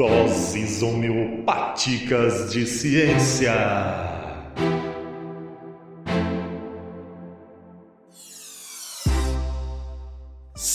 Doses homeopáticas de ciência.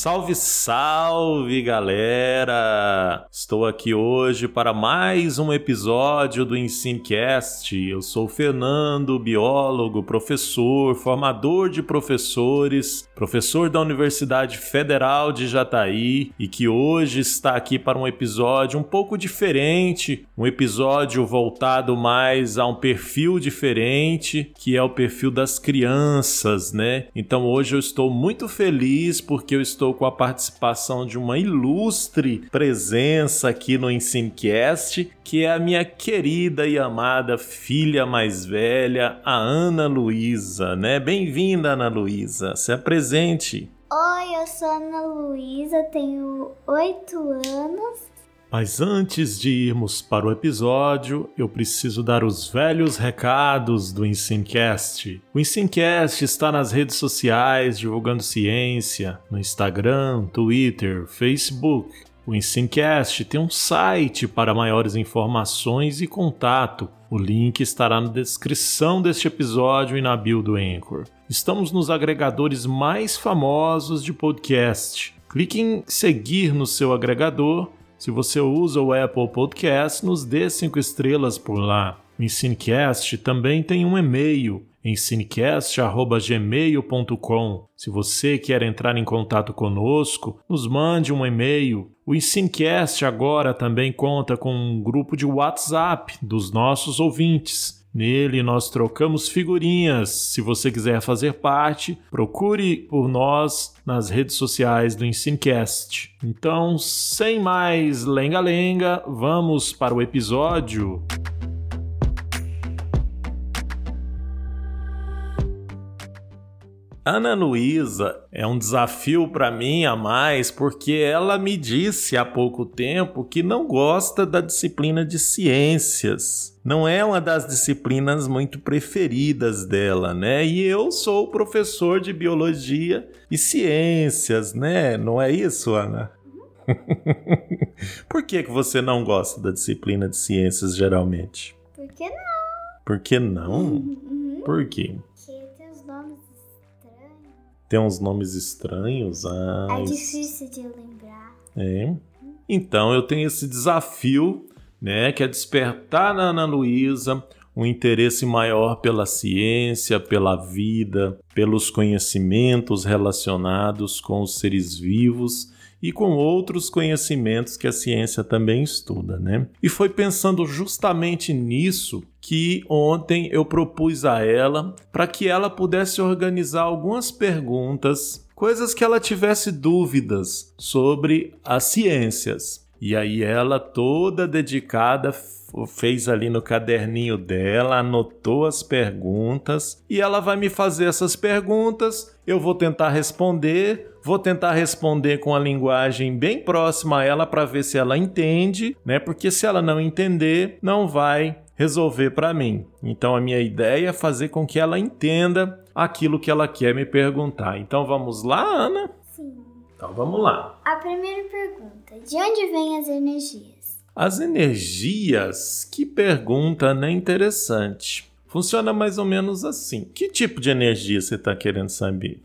Salve, salve galera! Estou aqui hoje para mais um episódio do Ensinecast. Eu sou Fernando, biólogo, professor, formador de professores, professor da Universidade Federal de Jataí e que hoje está aqui para um episódio um pouco diferente, um episódio voltado mais a um perfil diferente, que é o perfil das crianças, né? Então hoje eu estou muito feliz porque eu estou com a participação de uma ilustre presença aqui no Ensinecast, que é a minha querida e amada filha mais velha, a Ana Luísa, né? Bem-vinda, Ana Luísa. Se apresente. Oi, eu sou a Ana Luísa, tenho oito anos mas antes de irmos para o episódio, eu preciso dar os velhos recados do Ensinecast. O Ensinecast está nas redes sociais divulgando ciência, no Instagram, Twitter, Facebook. O Ensinecast tem um site para maiores informações e contato. O link estará na descrição deste episódio e na bio do Anchor. Estamos nos agregadores mais famosos de podcast. Clique em seguir no seu agregador se você usa o Apple Podcast, nos dê cinco estrelas por lá. O Ensinecast também tem um e-mail, ensinecast.gmail.com. Se você quer entrar em contato conosco, nos mande um e-mail. O Ensinecast agora também conta com um grupo de WhatsApp dos nossos ouvintes. Nele nós trocamos figurinhas. Se você quiser fazer parte, procure por nós nas redes sociais do Ensinecast. Então, sem mais lenga-lenga, vamos para o episódio. Ana Luísa é um desafio para mim a mais porque ela me disse há pouco tempo que não gosta da disciplina de ciências. Não é uma das disciplinas muito preferidas dela, né? E eu sou professor de biologia e ciências, né? Não é isso, Ana? Por que, que você não gosta da disciplina de ciências geralmente? Por que não? Por que não? Uhum. Por quê? Tem uns nomes estranhos. Ah, é difícil de lembrar. É. Então eu tenho esse desafio, né, que é despertar na Ana Luísa um interesse maior pela ciência, pela vida, pelos conhecimentos relacionados com os seres vivos e com outros conhecimentos que a ciência também estuda, né? E foi pensando justamente nisso que ontem eu propus a ela para que ela pudesse organizar algumas perguntas, coisas que ela tivesse dúvidas sobre as ciências. E aí ela toda dedicada fez ali no caderninho dela, anotou as perguntas e ela vai me fazer essas perguntas, eu vou tentar responder, vou tentar responder com a linguagem bem próxima a ela para ver se ela entende, né? Porque se ela não entender, não vai resolver para mim. Então a minha ideia é fazer com que ela entenda aquilo que ela quer me perguntar. Então vamos lá, Ana? Sim. Então vamos lá. A primeira pergunta: de onde vêm as energias? As energias? Que pergunta, né? Interessante. Funciona mais ou menos assim. Que tipo de energia você está querendo saber?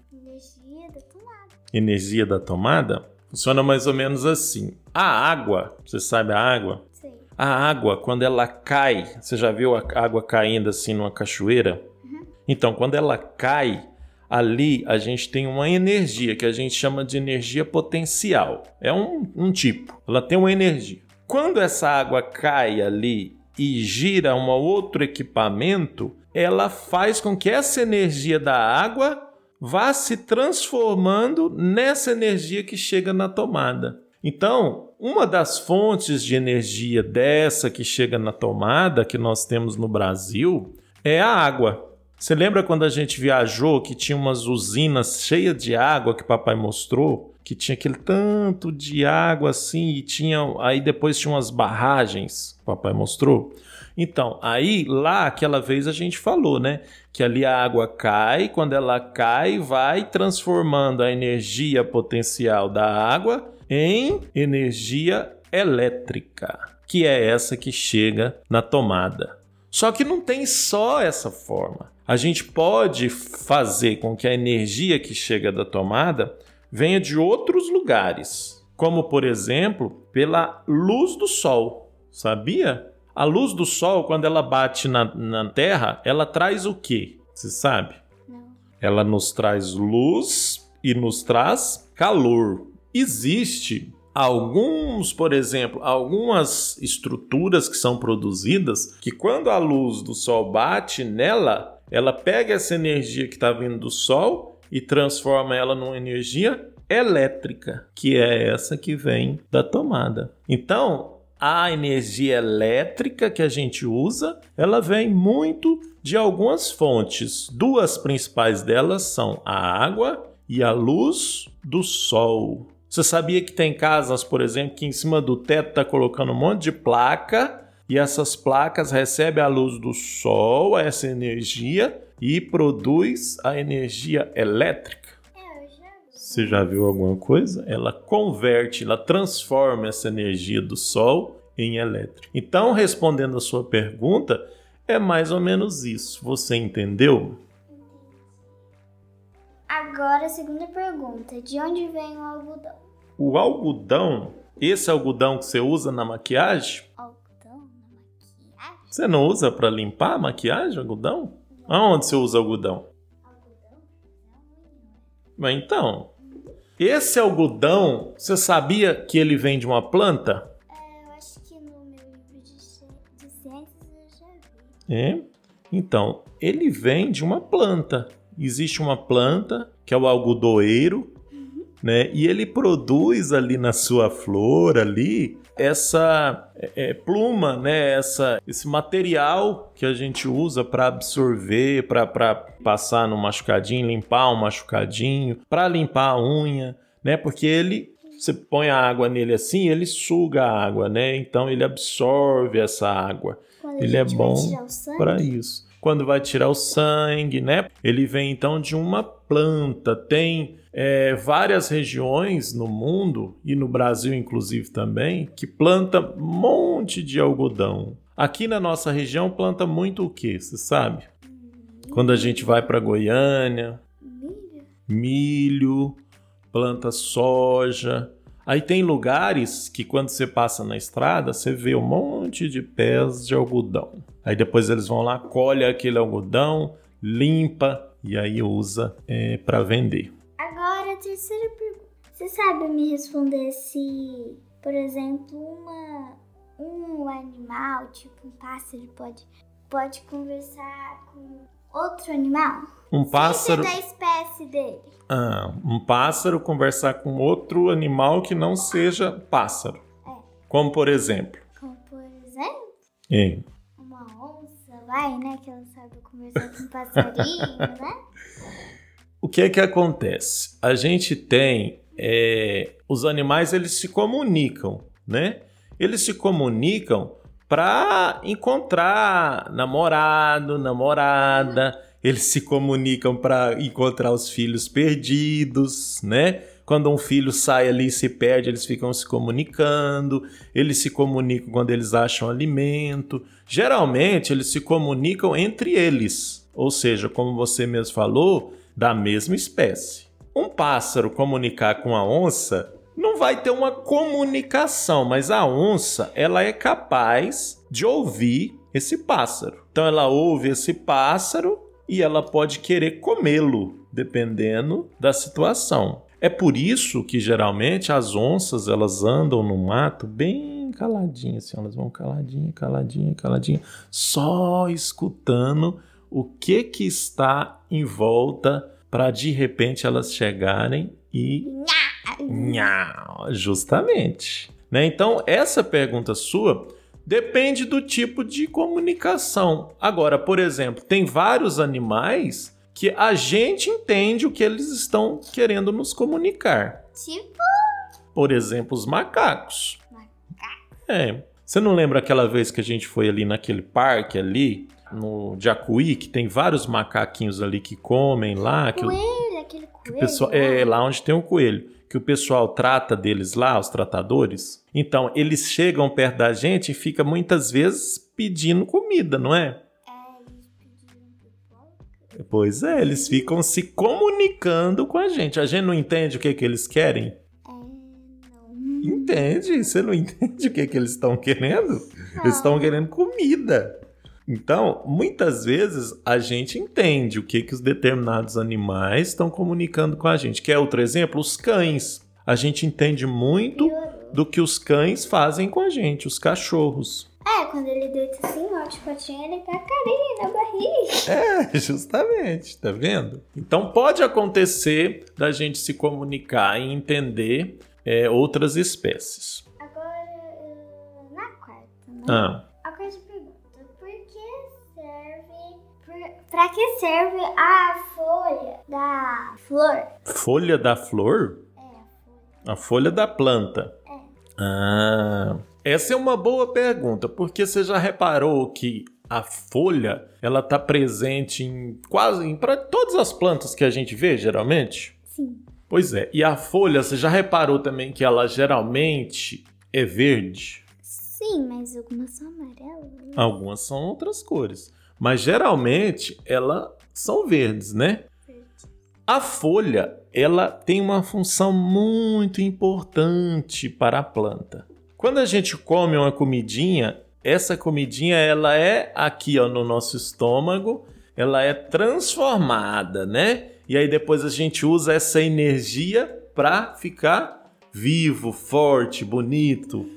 Energia da tomada. Funciona mais ou menos assim. A água, você sabe a água? Sim. A água, quando ela cai, você já viu a água caindo assim numa cachoeira? Uhum. Então, quando ela cai, ali a gente tem uma energia que a gente chama de energia potencial. É um, um tipo, ela tem uma energia. Quando essa água cai ali e gira um outro equipamento, ela faz com que essa energia da água vá se transformando nessa energia que chega na tomada. Então, uma das fontes de energia dessa que chega na tomada que nós temos no Brasil é a água. Você lembra quando a gente viajou que tinha umas usinas cheias de água que papai mostrou? que tinha aquele tanto de água assim e tinha aí depois tinha umas barragens, papai mostrou. Então, aí lá aquela vez a gente falou, né, que ali a água cai, quando ela cai, vai transformando a energia potencial da água em energia elétrica, que é essa que chega na tomada. Só que não tem só essa forma. A gente pode fazer com que a energia que chega da tomada venha de outros lugares, como por exemplo pela luz do sol. Sabia? A luz do sol, quando ela bate na, na Terra, ela traz o quê? Você sabe? Não. Ela nos traz luz e nos traz calor. Existe alguns, por exemplo, algumas estruturas que são produzidas que quando a luz do sol bate nela, ela pega essa energia que está vindo do sol e transforma ela numa energia elétrica, que é essa que vem da tomada. Então, a energia elétrica que a gente usa, ela vem muito de algumas fontes. Duas principais delas são a água e a luz do sol. Você sabia que tem casas, por exemplo, que em cima do teto está colocando um monte de placa e essas placas recebem a luz do sol, essa energia, e produz a energia elétrica? É. Você já viu alguma coisa? Ela converte, ela transforma essa energia do sol em elétrica. Então, respondendo a sua pergunta, é mais ou menos isso. Você entendeu? Agora, a segunda pergunta: de onde vem o algodão? O algodão, esse algodão que você usa na maquiagem, Algodão na maquiagem? você não usa para limpar a maquiagem, algodão? Aonde você usa algodão? Algodão? Não, Mas então, esse algodão, você sabia que ele vem de uma planta? é, eu acho que no meu livro de, de ciências eu já vi. É. Então, ele vem de uma planta. Existe uma planta que é o algodoeiro, né? E ele produz ali na sua flor ali essa é, é, pluma, né? Essa, esse material que a gente usa para absorver, para passar no machucadinho, limpar um machucadinho, para limpar a unha, né? Porque ele você põe a água nele assim, ele suga a água, né? Então ele absorve essa água Quando Ele é bom para isso. Quando vai tirar o sangue, né? Ele vem então de uma planta. Tem é, várias regiões no mundo e no Brasil, inclusive também, que planta um monte de algodão. Aqui na nossa região planta muito o que? Você sabe? Quando a gente vai para Goiânia, milho, milho, planta soja. Aí tem lugares que quando você passa na estrada, você vê um monte de pés de algodão. Aí depois eles vão lá, colhe aquele algodão, limpa e aí usa para vender. Agora, a terceira pergunta. Você sabe me responder se, por exemplo, uma, um animal, tipo um pássaro, pode, pode conversar com outro animal? Um pássaro, ser da espécie dele. ah, um pássaro conversar com outro animal que não seja pássaro. É. Como por exemplo, Como, por exemplo, hein? uma onça, vai, né? Que ela sabe conversar com um passarinho, né? O que é que acontece? A gente tem é, os animais eles se comunicam, né? Eles se comunicam para encontrar namorado, namorada. Eles se comunicam para encontrar os filhos perdidos, né? Quando um filho sai ali e se perde, eles ficam se comunicando. Eles se comunicam quando eles acham alimento. Geralmente, eles se comunicam entre eles. Ou seja, como você mesmo falou, da mesma espécie. Um pássaro comunicar com a onça não vai ter uma comunicação, mas a onça ela é capaz de ouvir esse pássaro. Então ela ouve esse pássaro e ela pode querer comê-lo, dependendo da situação. É por isso que geralmente as onças elas andam no mato bem caladinhas, assim, elas vão caladinha, caladinha, caladinha, só escutando o que que está em volta para de repente elas chegarem e Nhau, justamente. Né? Então, essa pergunta sua depende do tipo de comunicação. Agora, por exemplo, tem vários animais que a gente entende o que eles estão querendo nos comunicar. Tipo, Por exemplo, os macacos. É. Você não lembra aquela vez que a gente foi ali naquele parque ali, no Jacuí, que tem vários macaquinhos ali que comem lá, que aquele que o pessoal é lá onde tem o coelho que o pessoal trata deles lá, os tratadores. Então, eles chegam perto da gente e fica muitas vezes pedindo comida, não é? É. Pois é, eles ficam se comunicando com a gente. A gente não entende o que, que eles querem? É. Entende? Você não entende o que, que eles estão querendo? Eles estão querendo comida. Então, muitas vezes a gente entende o que, que os determinados animais estão comunicando com a gente. Quer outro exemplo? Os cães. A gente entende muito do que os cães fazem com a gente, os cachorros. É, quando ele deita assim, ó, de patinha, ele tá carinho na barriga. É, justamente, tá vendo? Então pode acontecer da gente se comunicar e entender é, outras espécies. Agora, eh, na quarta, né? Ah, A quarta pergunta, por que serve... Por, pra que serve a folha da flor? folha da flor? É, a folha. Da planta. É. Ah, essa é uma boa pergunta, porque você já reparou que a folha ela está presente em quase em pra todas as plantas que a gente vê geralmente? Sim. Pois é, e a folha, você já reparou também que ela geralmente é verde? Sim, mas algumas são amarelas. Algumas são outras cores, mas geralmente elas são verdes, né? A folha, ela tem uma função muito importante para a planta. Quando a gente come uma comidinha, essa comidinha ela é aqui ó, no nosso estômago, ela é transformada, né? E aí depois a gente usa essa energia para ficar vivo, forte, bonito.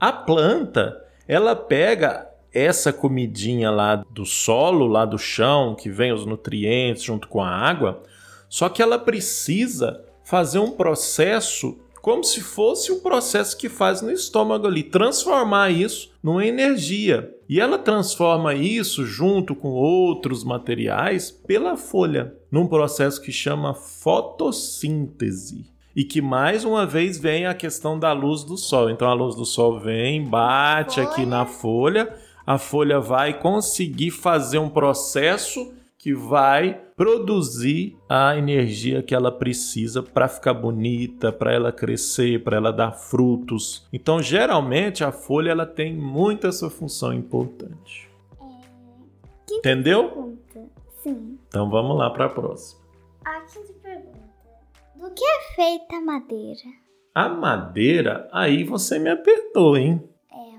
A planta, ela pega essa comidinha lá do solo, lá do chão, que vem os nutrientes junto com a água, só que ela precisa fazer um processo como se fosse um processo que faz no estômago ali, transformar isso numa energia. E ela transforma isso junto com outros materiais pela folha, num processo que chama fotossíntese. E que mais uma vez vem a questão da luz do sol. Então a luz do sol vem, bate aqui na folha, a folha vai conseguir fazer um processo que vai produzir a energia que ela precisa para ficar bonita, para ela crescer, para ela dar frutos. Então, geralmente a folha ela tem muito essa função importante. Entendeu? Pergunta. Sim. Então vamos lá para a próxima. A quinta pergunta. Do que é feita a madeira? A madeira, aí você me apertou, hein? É.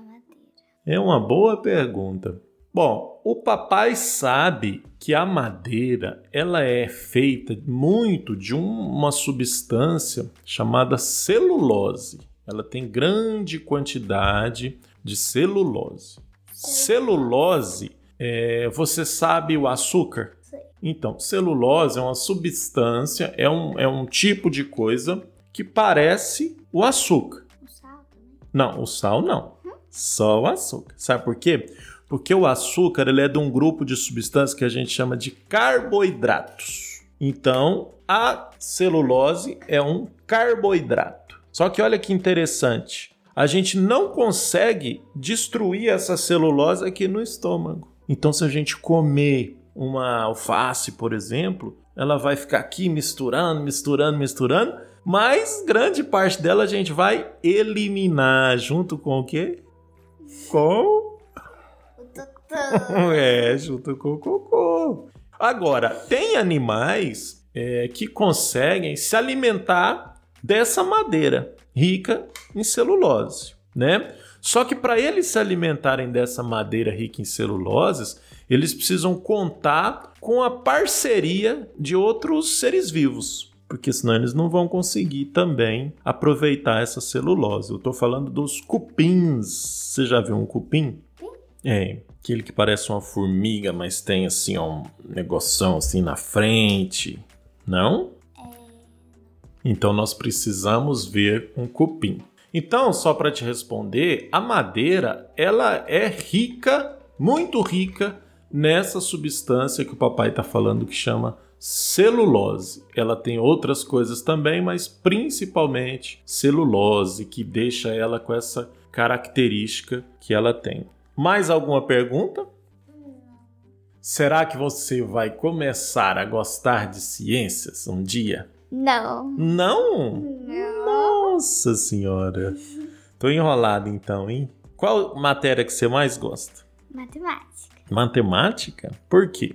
É uma boa pergunta. Bom, o papai sabe que a madeira ela é feita muito de um- uma substância chamada celulose. Ela tem grande quantidade de celulose. Celulose, é, você sabe o açúcar? Então, celulose é uma substância, é um, é um tipo de coisa que parece o açúcar. O sal também? Não, o sal não. Só o açúcar. Sabe por quê? Porque o açúcar ele é de um grupo de substâncias que a gente chama de carboidratos. Então, a celulose é um carboidrato. Só que olha que interessante. A gente não consegue destruir essa celulose aqui no estômago. Então, se a gente comer uma alface, por exemplo, ela vai ficar aqui misturando, misturando, misturando, mas grande parte dela a gente vai eliminar junto com o quê? Com O tutã. é, junto com o cocô. Agora, tem animais é, que conseguem se alimentar dessa madeira rica em celulose, né? Só que para eles se alimentarem dessa madeira rica em celuloses, eles precisam contar com a parceria de outros seres vivos, porque senão eles não vão conseguir também aproveitar essa celulose. Eu estou falando dos cupins. Você já viu um cupim? É, aquele que parece uma formiga, mas tem assim ó, um negoção assim na frente. Não? Então nós precisamos ver um cupim. Então, só para te responder, a madeira, ela é rica, muito rica nessa substância que o papai está falando que chama celulose. Ela tem outras coisas também, mas principalmente celulose, que deixa ela com essa característica que ela tem. Mais alguma pergunta? Será que você vai começar a gostar de ciências um dia? Não. Não? Não. Nossa senhora. Tô enrolado então, hein? Qual matéria que você mais gosta? Matemática. Matemática? Por quê?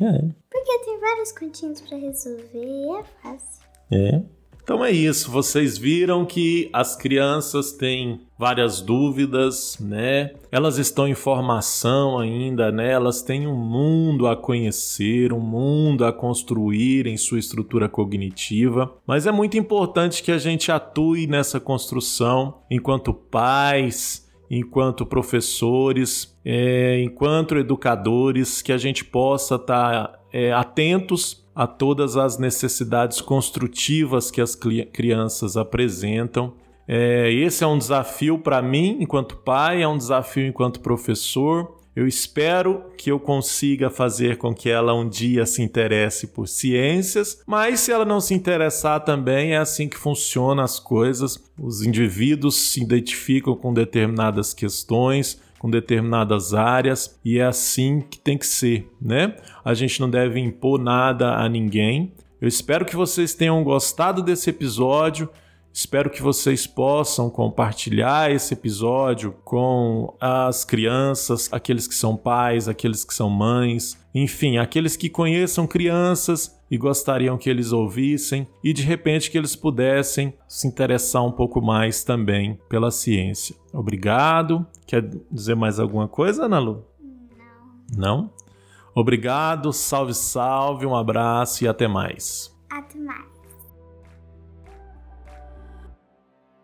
É. Porque tem vários continhos pra resolver e é fácil. É. Então é isso, vocês viram que as crianças têm várias dúvidas, né? Elas estão em formação ainda, né? Elas têm um mundo a conhecer, um mundo a construir em sua estrutura cognitiva, mas é muito importante que a gente atue nessa construção enquanto pais, enquanto professores, é, enquanto educadores, que a gente possa estar tá, é, atentos a todas as necessidades construtivas que as crianças apresentam. É, esse é um desafio para mim, enquanto pai, é um desafio enquanto professor. Eu espero que eu consiga fazer com que ela um dia se interesse por ciências, mas se ela não se interessar também, é assim que funcionam as coisas. Os indivíduos se identificam com determinadas questões, com determinadas áreas e é assim que tem que ser, né? A gente não deve impor nada a ninguém. Eu espero que vocês tenham gostado desse episódio. Espero que vocês possam compartilhar esse episódio com as crianças, aqueles que são pais, aqueles que são mães, enfim, aqueles que conheçam crianças e gostariam que eles ouvissem e de repente que eles pudessem se interessar um pouco mais também pela ciência. Obrigado. Quer dizer mais alguma coisa, Ana Lu? Não. Não? Obrigado, salve, salve, um abraço e até mais. Até mais.